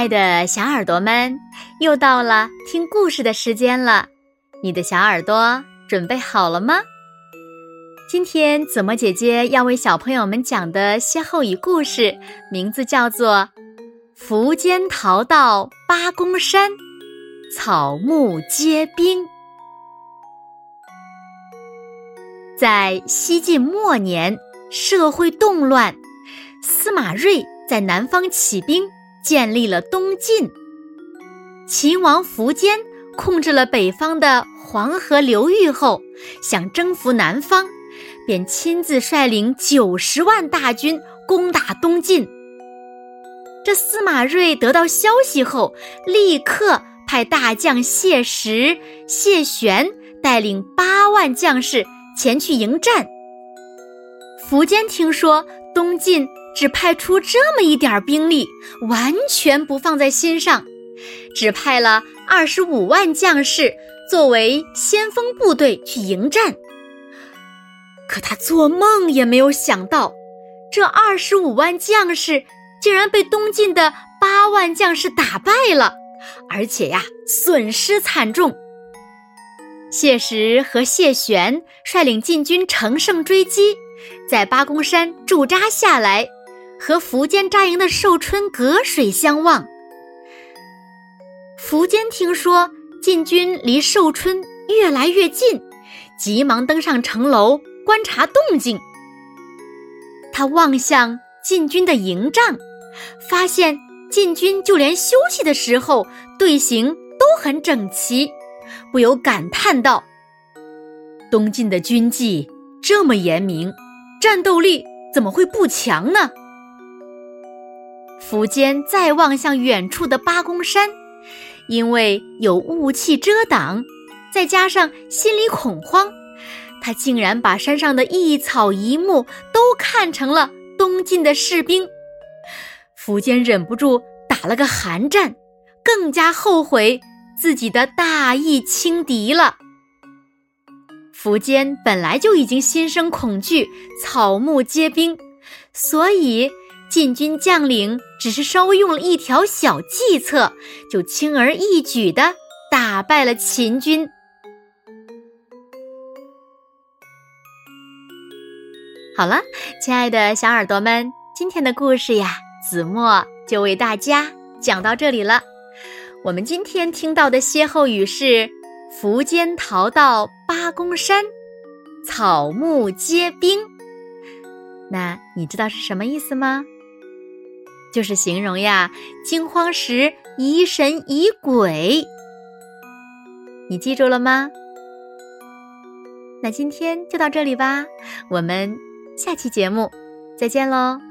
爱的小耳朵们，又到了听故事的时间了。你的小耳朵准备好了吗？今天子墨姐姐要为小朋友们讲的歇后语故事，名字叫做“苻坚逃到八公山，草木皆兵”。在西晋末年，社会动乱，司马睿在南方起兵。建立了东晋，秦王苻坚控制了北方的黄河流域后，想征服南方，便亲自率领九十万大军攻打东晋。这司马睿得到消息后，立刻派大将谢石、谢玄带领八万将士前去迎战。苻坚听说东晋。只派出这么一点兵力，完全不放在心上，只派了二十五万将士作为先锋部队去迎战。可他做梦也没有想到，这二十五万将士竟然被东晋的八万将士打败了，而且呀，损失惨重。谢石和谢玄率领禁军乘胜追击，在八公山驻扎下来。和苻坚扎营的寿春隔水相望。苻坚听说晋军离寿春越来越近，急忙登上城楼观察动静。他望向晋军的营帐，发现晋军就连休息的时候队形都很整齐，不由感叹道：“东晋的军纪这么严明，战斗力怎么会不强呢？”苻坚再望向远处的八公山，因为有雾气遮挡，再加上心里恐慌，他竟然把山上的一草一木都看成了东晋的士兵。苻坚忍不住打了个寒战，更加后悔自己的大意轻敌了。苻坚本来就已经心生恐惧，草木皆兵，所以。晋军将领只是稍微用了一条小计策，就轻而易举的打败了秦军。好了，亲爱的小耳朵们，今天的故事呀，子墨就为大家讲到这里了。我们今天听到的歇后语是“苻坚逃到八公山，草木皆兵”。那你知道是什么意思吗？就是形容呀，惊慌时疑神疑鬼。你记住了吗？那今天就到这里吧，我们下期节目再见喽。